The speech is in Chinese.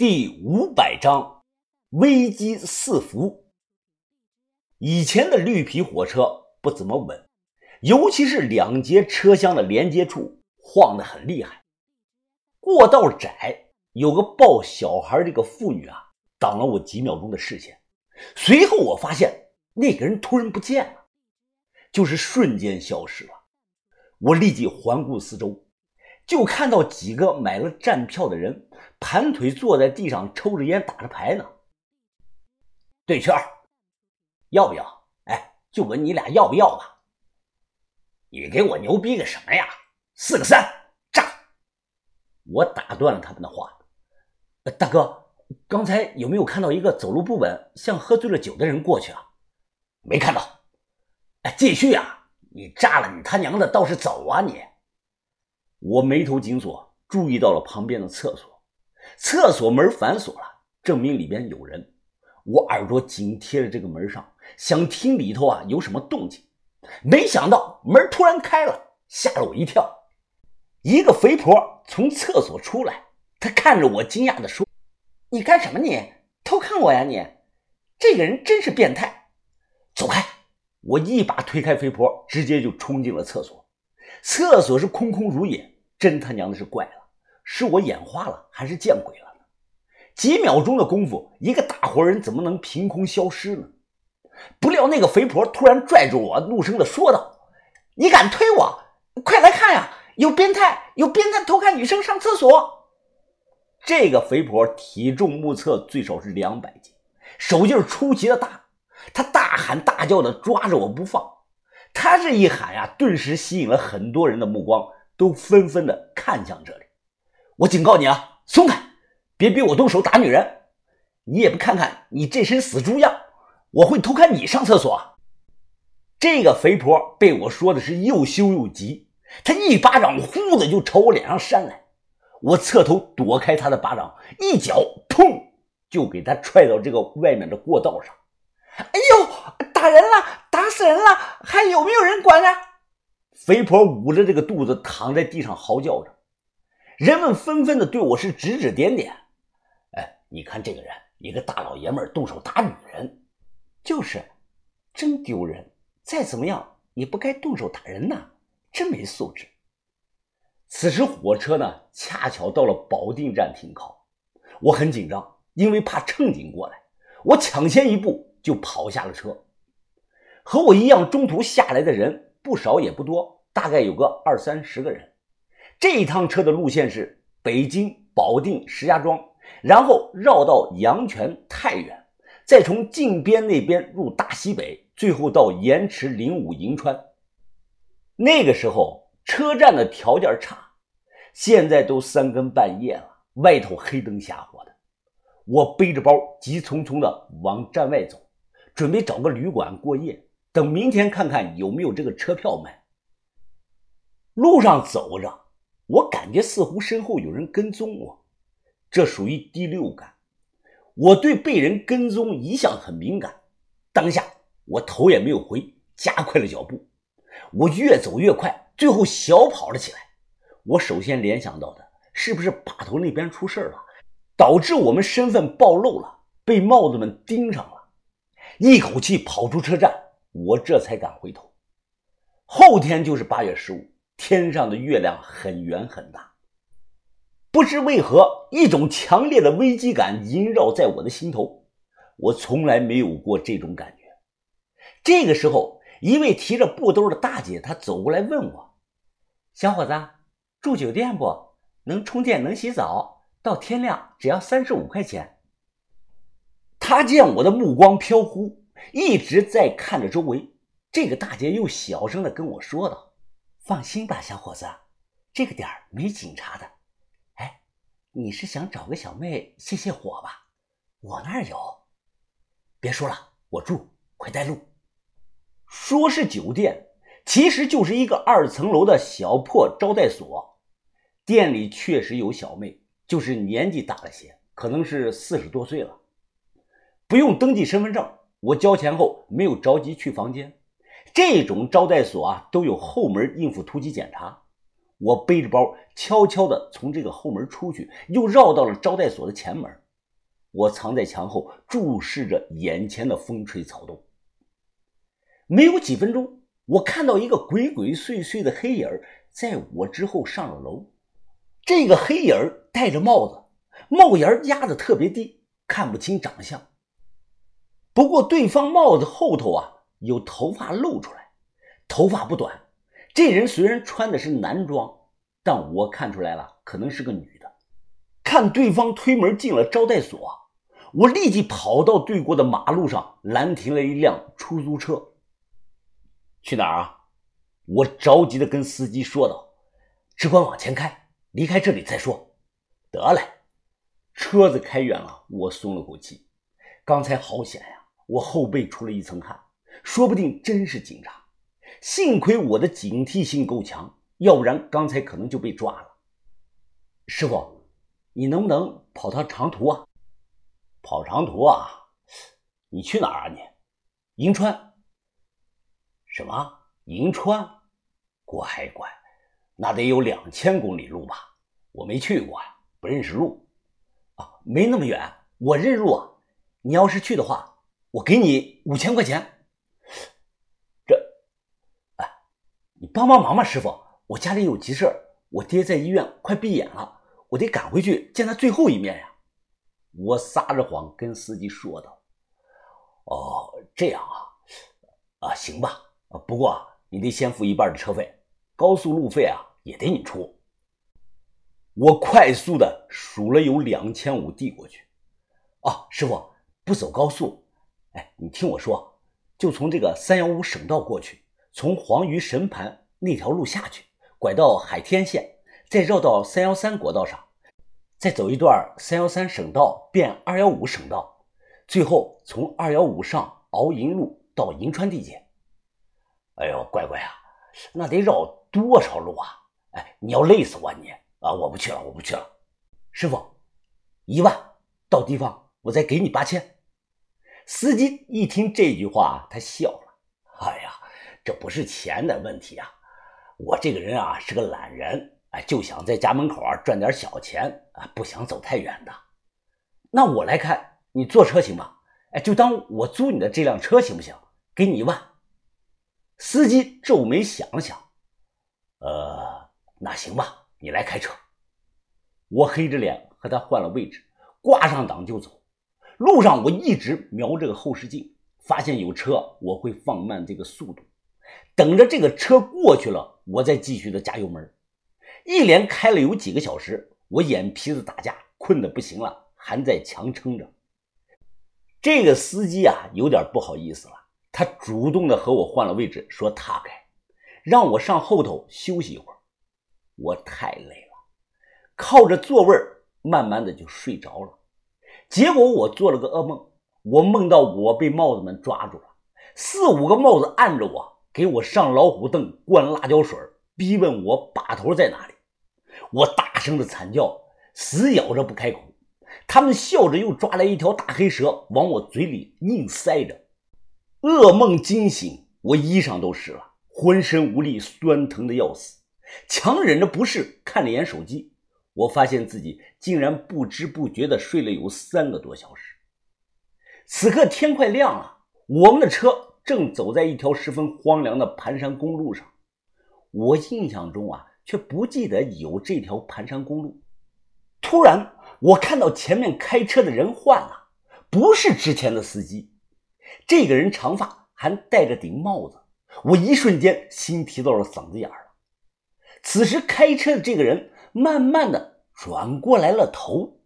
第五百章，危机四伏。以前的绿皮火车不怎么稳，尤其是两节车厢的连接处晃得很厉害。过道窄，有个抱小孩这个妇女啊，挡了我几秒钟的视线。随后我发现那个人突然不见了，就是瞬间消失了。我立即环顾四周。就看到几个买了站票的人盘腿坐在地上抽着烟打着牌呢。对圈要不要？哎，就问你俩要不要吧。你给我牛逼个什么呀？四个三炸！我打断了他们的话。大哥，刚才有没有看到一个走路不稳、像喝醉了酒的人过去啊？没看到。哎，继续啊！你炸了你他娘的倒是走啊你！我眉头紧锁，注意到了旁边的厕所，厕所门反锁了，证明里边有人。我耳朵紧贴着这个门上，想听里头啊有什么动静。没想到门突然开了，吓了我一跳。一个肥婆从厕所出来，她看着我，惊讶地说：“你干什么？你偷看我呀？你这个人真是变态！”走开！我一把推开肥婆，直接就冲进了厕所。厕所是空空如也。真他娘的是怪了，是我眼花了还是见鬼了呢？几秒钟的功夫，一个大活人怎么能凭空消失呢？不料那个肥婆突然拽住我，怒声的说道：“你敢推我？快来看呀！有变态，有变态偷看女生上厕所！”这个肥婆体重目测最少是两百斤，手劲出奇的大，她大喊大叫的抓着我不放。他这一喊呀，顿时吸引了很多人的目光。都纷纷的看向这里，我警告你啊，松开，别逼我动手打女人！你也不看看你这身死猪样，我会偷看你上厕所。这个肥婆被我说的是又羞又急，她一巴掌呼的就朝我脸上扇来，我侧头躲开她的巴掌，一脚砰就给她踹到这个外面的过道上。哎呦，打人了，死人了，还有没有人管呢？肥婆捂着这个肚子躺在地上嚎叫着，人们纷纷的对我是指指点点。哎，你看这个人，一个大老爷们动手打女人，就是，真丢人！再怎么样也不该动手打人呐，真没素质。此时火车呢，恰巧到了保定站停靠，我很紧张，因为怕乘警过来，我抢先一步就跑下了车。和我一样中途下来的人。不少也不多，大概有个二三十个人。这一趟车的路线是北京、保定、石家庄，然后绕到阳泉、太原，再从靖边那边入大西北，最后到盐池、灵武、银川。那个时候车站的条件差，现在都三更半夜了，外头黑灯瞎火的。我背着包急匆匆地往站外走，准备找个旅馆过夜。等明天看看有没有这个车票卖。路上走着，我感觉似乎身后有人跟踪我，这属于第六感。我对被人跟踪一向很敏感，当下我头也没有回，加快了脚步。我越走越快，最后小跑了起来。我首先联想到的是不是把头那边出事了，导致我们身份暴露了，被帽子们盯上了。一口气跑出车站。我这才敢回头。后天就是八月十五，天上的月亮很圆很大。不知为何，一种强烈的危机感萦绕在我的心头。我从来没有过这种感觉。这个时候，一位提着布兜的大姐，她走过来问我：“小伙子，住酒店不？能充电，能洗澡，到天亮只要三十五块钱。”她见我的目光飘忽。一直在看着周围，这个大姐又小声的跟我说道：“放心吧，小伙子，这个点儿没警察的。哎，你是想找个小妹泄泄火吧？我那儿有。别说了，我住，快带路。”说是酒店，其实就是一个二层楼的小破招待所。店里确实有小妹，就是年纪大了些，可能是四十多岁了，不用登记身份证。我交钱后没有着急去房间，这种招待所啊都有后门应付突击检查。我背着包悄悄地从这个后门出去，又绕到了招待所的前门，我藏在墙后，注视着眼前的风吹草动。没有几分钟，我看到一个鬼鬼祟祟的黑影在我之后上了楼。这个黑影戴着帽子，帽檐压得特别低，看不清长相。不过对方帽子后头啊有头发露出来，头发不短。这人虽然穿的是男装，但我看出来了，可能是个女的。看对方推门进了招待所。我立即跑到对过的马路上，拦停了一辆出租车。去哪儿啊？我着急的跟司机说道：“只管往前开，离开这里再说。”得嘞。车子开远了，我松了口气。刚才好险呀，我后背出了一层汗，说不定真是警察。幸亏我的警惕性够强，要不然刚才可能就被抓了。师傅，你能不能跑趟长途啊？跑长途啊？你去哪儿啊？你，银川？什么？银川？乖乖，那得有两千公里路吧？我没去过，不认识路。啊，没那么远，我认路啊。你要是去的话，我给你五千块钱。这，哎，你帮帮忙吧，师傅，我家里有急事我爹在医院快闭眼了，我得赶回去见他最后一面呀。我撒着谎跟司机说道：“哦，这样啊，啊，行吧，不过你得先付一半的车费，高速路费啊也得你出。”我快速的数了有两千五递过去。啊，师傅，不走高速，哎，你听我说，就从这个三幺五省道过去，从黄鱼神盘那条路下去，拐到海天线，再绕到三幺三国道上。再走一段三幺三省道变二幺五省道，最后从二幺五上熬银路到银川地界。哎呦，乖乖啊，那得绕多少路啊？哎，你要累死我你啊！我不去了，我不去了。师傅，一万到地方我再给你八千。司机一听这句话，他笑了。哎呀，这不是钱的问题啊，我这个人啊是个懒人。哎，就想在家门口啊赚点小钱啊，不想走太远的。那我来开，你坐车行吗？哎，就当我租你的这辆车行不行？给你一万。司机皱眉想了想，呃，那行吧，你来开车。我黑着脸和他换了位置，挂上档就走。路上我一直瞄这个后视镜，发现有车我会放慢这个速度，等着这个车过去了，我再继续的加油门。一连开了有几个小时，我眼皮子打架，困得不行了，还在强撑着。这个司机啊，有点不好意思了，他主动的和我换了位置，说他开，让我上后头休息一会儿。我太累了，靠着座位慢慢的就睡着了。结果我做了个噩梦，我梦到我被帽子们抓住了，四五个帽子按着我，给我上老虎凳，灌辣椒水。逼问我把头在哪里，我大声的惨叫，死咬着不开口。他们笑着又抓来一条大黑蛇，往我嘴里硬塞着。噩梦惊醒，我衣裳都湿了，浑身无力，酸疼的要死。强忍着不适，看了眼手机，我发现自己竟然不知不觉的睡了有三个多小时。此刻天快亮了，我们的车正走在一条十分荒凉的盘山公路上。我印象中啊，却不记得有这条盘山公路。突然，我看到前面开车的人换了，不是之前的司机。这个人长发，还戴着顶帽子。我一瞬间心提到了嗓子眼儿了。此时开车的这个人慢慢的转过来了头。